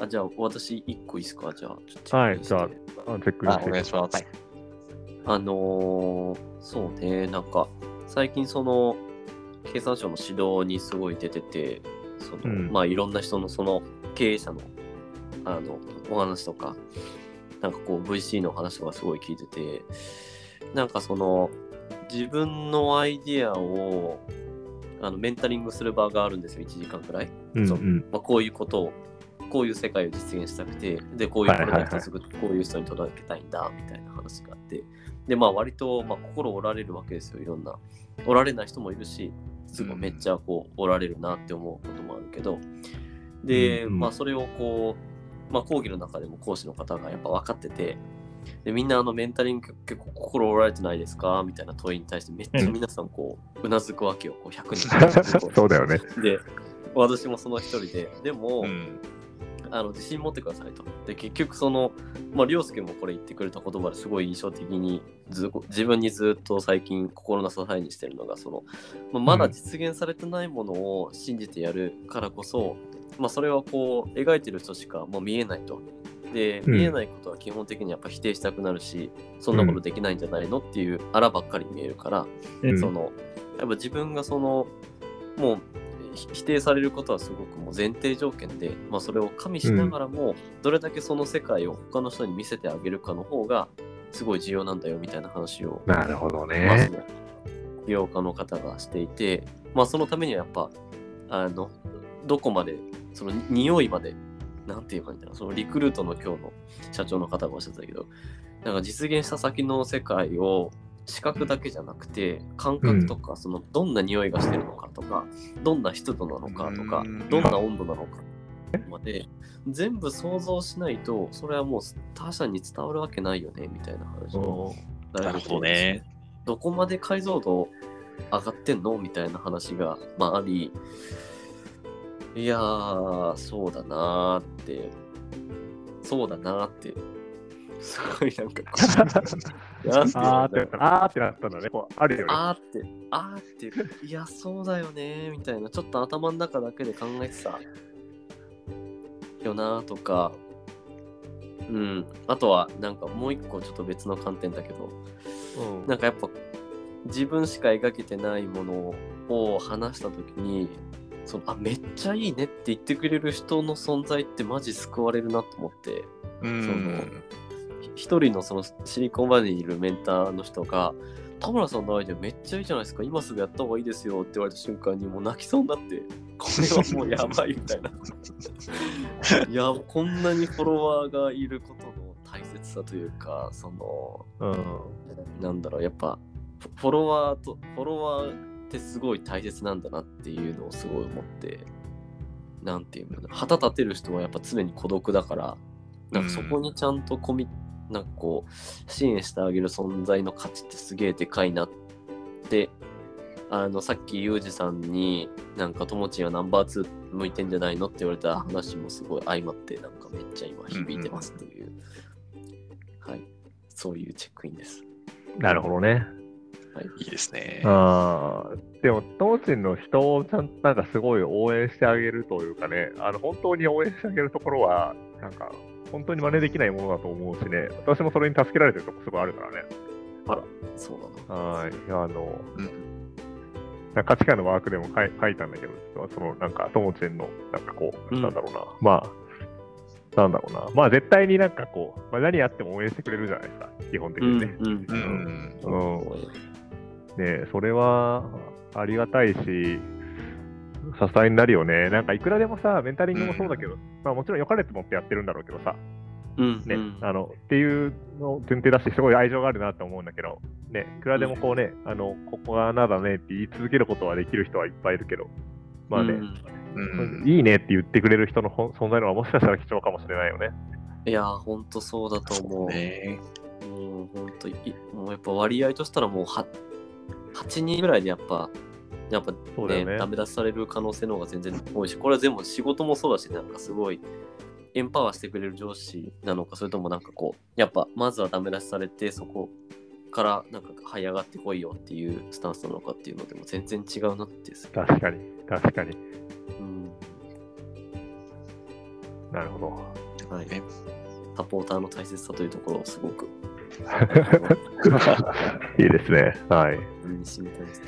あ、じゃあ私一個いいですか？じゃあ、ちょっとはい、じゃあ、あチェックあ、してお願いします。はいあのーそうね、なんか、最近その、経産省の指導にすごい出てて、その、うんまあいろんな人のその経営者の、あの、お話とか、なんかこう VC の話とかすごい聞いてて、なんかその、自分のアイディアを、あのメンタリングする場があるんですよ、1時間くらい。うん。まあ、こういうことを、こういう世界を実現したくて、で、こういうプロダクトを作って、こういう人に届けたいんだ、みたいな話があって、で、まあ、割と、まあ、心折られるわけですよ、いろんな。折られない人もいるし、すごいめっちゃこう、折られるなって思うこともあるけど、で、まあ、それをこう、まあ、講義の中でも講師の方がやっぱ分かってて、でみんなあのメンタリング結構心折られてないですかみたいな問いに対してめっちゃ皆さんこう、うなずくわけよ、こう100人 そうだよね。で、私もその一人で、でも、うん。あの自信持ってくださいと。で、結局その、まあ、りょうすけもこれ言ってくれた言葉ですごい印象的にず自分にずっと最近心の支えにしてるのが、その、まあ、まだ実現されてないものを信じてやるからこそ、まあ、それはこう、描いてる人しかもう見えないと。で、うん見えないことは基本的にやっぱ否定したくなるし、そんなことできないんじゃないのっていうあらばっかり見えるから、うんそのやっぱ自分がそのもうひ否定されることはすごくもう前提条件で、まあ、それを加味しながらも、どれだけその世界を他の人に見せてあげるかの方がすごい重要なんだよみたいな話を、なるほどまあ、ね。美容家の方がしていて、まあ、そのためにはやっぱあのどこまでその匂いまでなんていうかみたいなそのリクルートの今日の社長の方がおっしゃってたけどなんか実現した先の世界を視覚だけじゃなくて感覚とか、そのどんな匂いがしてるのかとかどんな湿度なのかとかうん。どんな温度なのかまで全部想像しないとそれはもう他者に伝わるわけないよねみたいな話をなるほどね。どこまで解像度上がってんの？みたいな話が、まあ、あり、いやー、そうだなーって、そうだなーって、すごいなんか。あーって。なった。あーってなったんだね。こうあるよね。あーって、あーって、いや、そうだよねーみたいな、ちょっと頭の中だけで考えてた。よなーとか、うん、あとはなんかもう一個ちょっと別の観点だけど、うん。なんかやっぱ自分しか描けてないものを話した時にそのあめっちゃいいねって言ってくれる人の存在ってマジ救われるなと思って。うん。ひ一人のそのシリコンバレーにいるメンターの人が田村さんのアイデアめっちゃいいじゃないですか？今すぐやった方がいいですよって言われた瞬間にもう泣きそうになってこれはもうやばいみたいないやこんなにフォロワーがいることの大切さというかそのうん。なんだろう、やっぱ、フフォロワーと、フォロワーってすごい大切なんだなっていうのをすごい思って、なんていうの旗立てる人はやっぱ常に孤独だから、なんかそこにちゃんとコミ、なんかこう、支援してあげる存在の価値ってすげえでかいなって、あの、さっきユージさんに、なんか、ともちんはナンバー2向いてんじゃないのって言われた話もすごい相まって、なんかめっちゃ今響いてますという、はい、そういうチェックインです。なるほどね。はい。いいですね。あーでも、当時の人をちゃんとなんかすごい応援してあげるというかね、あの本当に応援してあげるところは、なんか本当に真似できないものだと思うしね、私もそれに助けられてるとこすごいあるからね。あら、そうなの。はい。あの、うんなんか価値観のワークでも書い書いたんだけど、そのなんか、ともちんの、なんかこう、うんなんだろうな、まあ、なんだろうな、まあ絶対になんかこう、まあ、何やっても応援してくれるじゃないですか、基本的にね。うん。うん。うんねそれはありがたいし、支えになるよね。なんかいくらでもさ、メンタリングもそうだけど、まあもちろん良かれと思ってやってるんだろうけどさ、うん。ね、うんあの、っていうのを前提だし、すごい愛情があるなと思うんだけど、ね、いくらでもこうね、あの、ここが穴だねって言い続けることはできる人はいっぱいいるけど、まあね、うん。いいねって言ってくれる人の存在の方がもしかしたら貴重かもしれないよね。いやー、ほんとそうだと思う。ねもうほんとい、もうやっぱ割合としたらもうは8人ぐらいでやっぱ、やっぱねねダメ出しされる可能性の方が全然多いし、これは全部仕事もそうだし、なんかすごいエンパワーしてくれる上司なのか、それともなんかこう、やっぱまずはダメ出しされて、そこからなんか這い上がってこいよっていうスタンスなのかっていうのでも全然違うなって確かに、確かに。うんなるほど。はいね。サポーターの大切さというところをすごく いいですね。はい。身に染みたいです。